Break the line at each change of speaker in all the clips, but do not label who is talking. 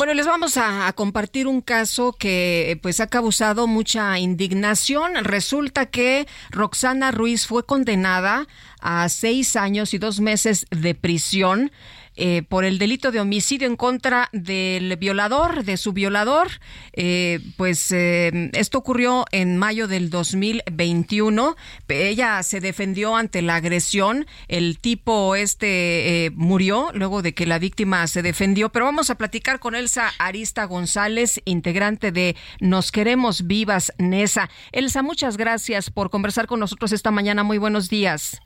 Bueno, les vamos a, compartir un caso que pues ha causado mucha indignación. Resulta que Roxana Ruiz fue condenada a seis años y dos meses de prisión eh, por el delito de homicidio en contra del violador, de su violador. Eh, pues eh, esto ocurrió en mayo del 2021. Ella se defendió ante la agresión. El tipo este murió luego de que la víctima se defendió. Pero vamos a platicar con Elsa Arista González, integrante de Nos Queremos Vivas, NESA. Elsa, muchas gracias por conversar con nosotros esta mañana. Muy buenos días.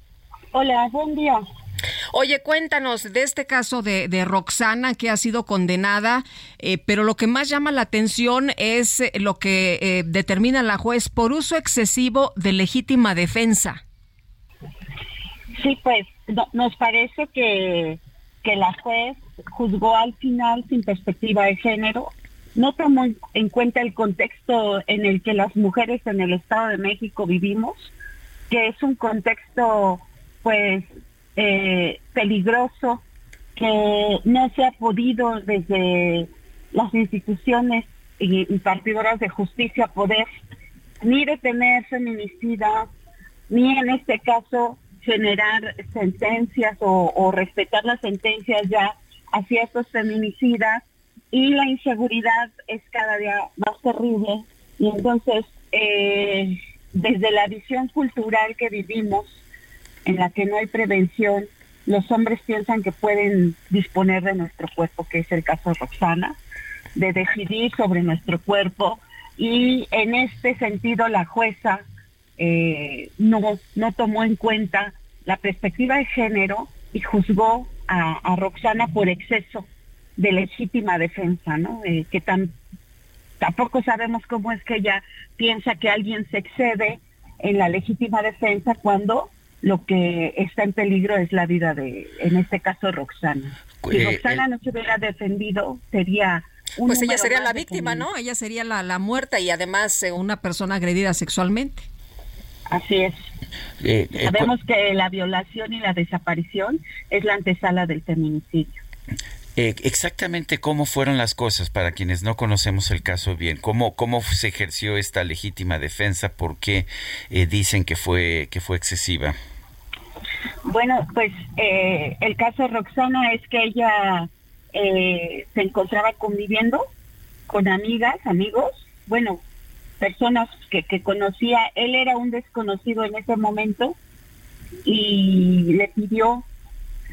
Hola, buen día.
Oye, cuéntanos de este caso de, de Roxana que ha sido condenada, eh, pero lo que más llama la atención es eh, lo que eh, determina la juez por uso excesivo de legítima defensa.
Sí, pues no, nos parece que, que la juez juzgó al final sin perspectiva de género, no tomó en cuenta el contexto en el que las mujeres en el Estado de México vivimos, que es un contexto pues eh, peligroso que no se ha podido desde las instituciones y, partidoras de justicia poder ni detener feminicidas, ni en este caso generar sentencias o, respetar las sentencias ya hacia estos feminicidas y la inseguridad es cada día más terrible. Y entonces eh, desde la visión cultural que vivimos en la que no hay prevención, los hombres piensan que pueden disponer de nuestro cuerpo, que es el caso de Roxana, de decidir sobre nuestro cuerpo y en este sentido la jueza eh, no, no tomó en cuenta la perspectiva de género y juzgó a, Roxana por exceso de legítima defensa, ¿no? Eh, que tan, tampoco sabemos cómo es que ella piensa que alguien se excede en la legítima defensa cuando lo que está en peligro es la vida de, en este caso, Roxana. Si eh, Roxana no se hubiera defendido, sería...
Un pues ella sería la víctima, ¿no? Ella sería la, la muerta y además eh, una persona agredida sexualmente.
Así es. Eh, Sabemos que la violación y la desaparición es la antesala del feminicidio.
exactamente cómo fueron las cosas para quienes no conocemos el caso bien, cómo cómo se ejerció esta legítima defensa, por qué dicen que fue que fue excesiva.
Bueno, pues eh, el caso de Roxana es que ella eh, se encontraba conviviendo con amigas, amigos, bueno, personas que, que conocía. Él era un desconocido en ese momento y le pidió.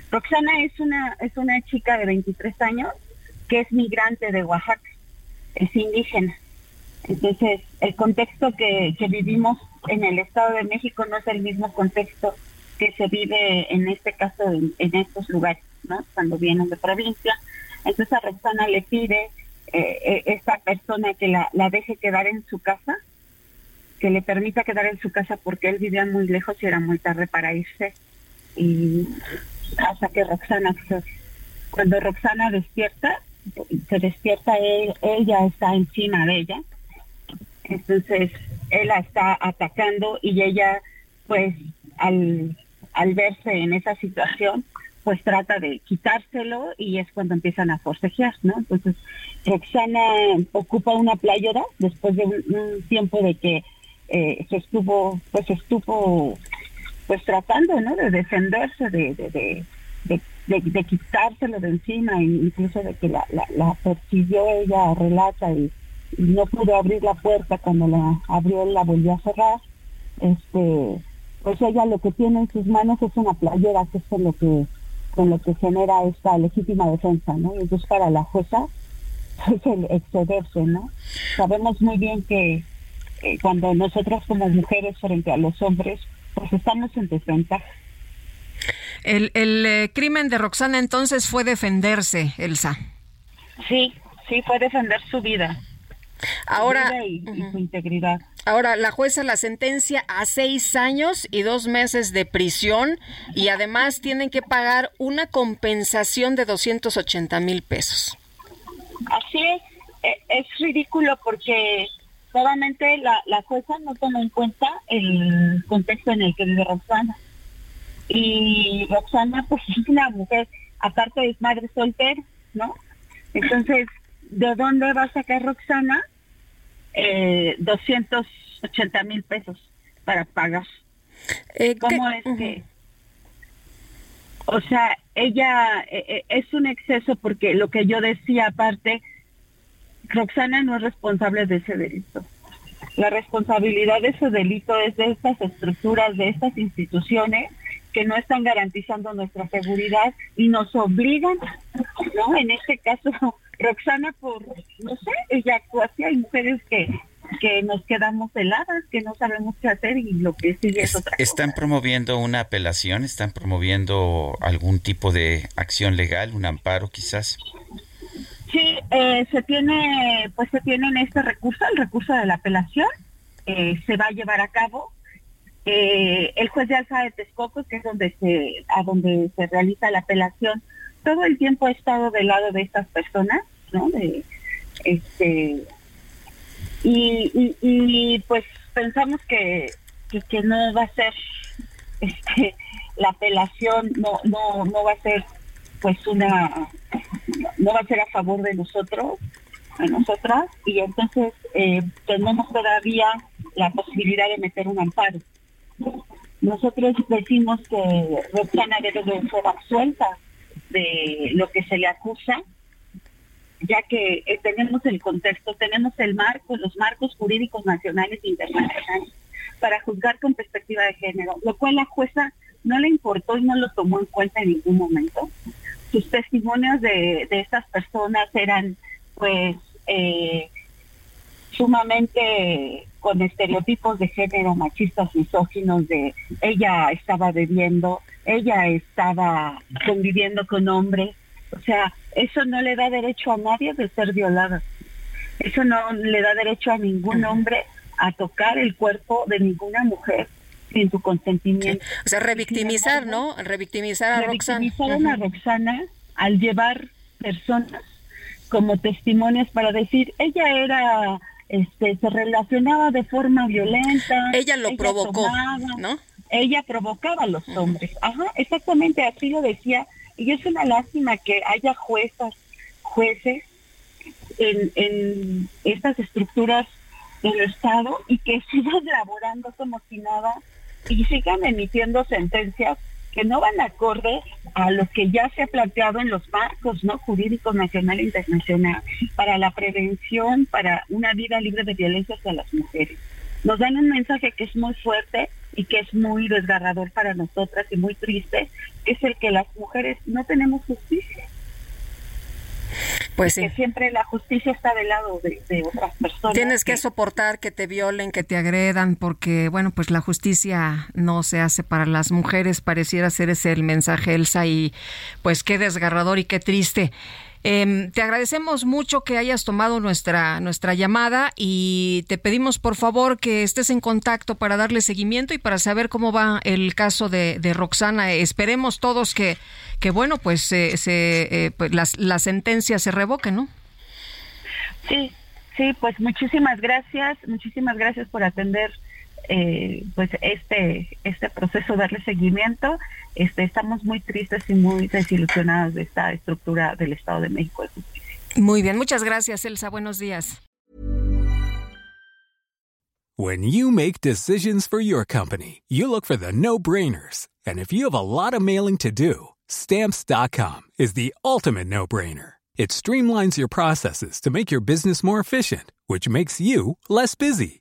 Roxana es una es una chica de 23 años que es migrante de Oaxaca, es indígena. Entonces, el contexto que, que vivimos en el Estado de México no es el mismo contexto que se vive en este caso en, estos lugares, ¿no? Cuando vienen de provincia. Entonces a Roxana le pide eh, eh, esta persona que la, deje quedar en su casa, que le permita quedar en su casa porque él vivía muy lejos y era muy tarde para irse. Y hasta que Roxana, cuando Roxana despierta, se despierta ella está encima de ella. Entonces él la está atacando y ella pues al al verse en esa situación, pues trata de quitárselo y es cuando empiezan a forcejear, ¿no? Entonces, Roxana ocupa una playera después de un, tiempo de que eh, se estuvo, pues estuvo, pues tratando, ¿no? De defenderse, de, de, de, quitárselo de encima, incluso de que la, la, persiguió ella, relata, y, y, no pudo abrir la puerta cuando la abrió, la volvió a cerrar. Este, pues ella lo que tiene en sus manos es una playera, que es con lo que, con lo que genera esta legítima defensa, ¿no? Y entonces para la jueza es el excederse, ¿no? Sabemos muy bien que cuando nosotras como mujeres frente a los hombres, pues estamos en desventaja.
El, el eh, crimen de Roxana entonces fue defenderse, Elsa.
Sí, sí, fue defender su vida.
Ahora,
y, su integridad.
Ahora, la jueza la sentencia a seis años y dos meses de prisión y además tienen que pagar una compensación de 280 mil pesos.
Así es, e, es ridículo porque solamente la, la jueza no toma en cuenta el contexto en el que vive Roxana. Y Roxana, pues es una mujer, aparte de madre soltera, ¿no? Entonces, ¿de dónde va a sacar Roxana eh, 280 mil pesos para pagar? Eh, ¿Cómo es que...? O sea, ella eh, eh, es un exceso porque lo que yo decía aparte, Roxana no es responsable de ese delito. La responsabilidad de ese delito es de estas estructuras, de estas instituciones que no están garantizando nuestra seguridad y nos obligan, ¿no? En este caso, Roxana, por, no sé, ella así, hay mujeres que que nos quedamos heladas, que no sabemos qué hacer y lo que sigue es, otra
¿Están promoviendo una apelación? ¿Están promoviendo algún tipo de acción legal, un amparo quizás?
Sí, eh, se tiene, pues se tiene en este recurso, el recurso de la apelación, eh, se va a llevar a cabo. Eh, el juez de Alza de Texcoco, que es donde se, a donde se realiza la apelación, todo el tiempo ha estado del lado de estas personas, ¿no? De, este, y, y, pues pensamos que, que, no va a ser este la apelación no no no va a ser pues una no va a ser a favor de nosotros a nosotras y entonces eh, tenemos todavía la posibilidad de meter un amparo nosotros decimos que Roxana debe de ser absuelta de lo que se le acusa ya que eh, tenemos el contexto, tenemos el marco, los marcos jurídicos nacionales e internacionales para juzgar con perspectiva de género, lo cual la jueza no le importó y no lo tomó en cuenta en ningún momento. Sus testimonios de, estas personas eran pues eh, sumamente con estereotipos de género machistas, misóginos, de ella estaba bebiendo, ella estaba conviviendo con hombres, o sea, eso no le da derecho a nadie de ser violada. Eso no le da derecho a ningún hombre a tocar el cuerpo de ninguna mujer sin su consentimiento.
O sea, revictimizar, ¿no? Revictimizar a Roxana.
Revictimizar a Roxana al llevar personas como testimonios para decir, ella era, este, se relacionaba de forma violenta.
Ella lo provocó, ¿no?
Ella provocaba a los hombres. Ajá, exactamente así lo decía y es una lástima que haya juezas, jueces en, estas estructuras del Estado y que sigan laborando como si nada y sigan emitiendo sentencias que no van acorde a lo que ya se ha planteado en los marcos no jurídicos nacional e internacional para la prevención, para una vida libre de violencia hacia las mujeres. Nos dan un mensaje que es muy fuerte y que es muy desgarrador para nosotras y muy triste, que es el que las mujeres no tenemos justicia.
Pues sí.
Que siempre la justicia está del lado de, otras personas.
Tienes que, soportar que te violen, que te agredan, porque, bueno, pues la justicia no se hace para las mujeres. Pareciera ser ese el mensaje, Elsa, y pues qué desgarrador y qué triste. Eh, te agradecemos mucho que hayas tomado nuestra, nuestra llamada y te pedimos por favor que estés en contacto para darle seguimiento y para saber cómo va el caso de, de Roxana. Esperemos todos que, que bueno, pues, se, eh, pues la, la sentencia se revoque, ¿no?
Sí, sí, pues muchísimas gracias, muchísimas gracias por atender eh, pues este este proceso darle seguimiento este estamos muy tristes y muy desilusionados de esta estructura del Estado de México de justicia.
Muy bien, muchas gracias Elsa, buenos días.
When you make decisions for your company, you look for the no-brainers. And if you have a lot of mailing to do, stamps.com is the ultimate no-brainer. It streamlines your processes to make your business more efficient, which makes you less busy.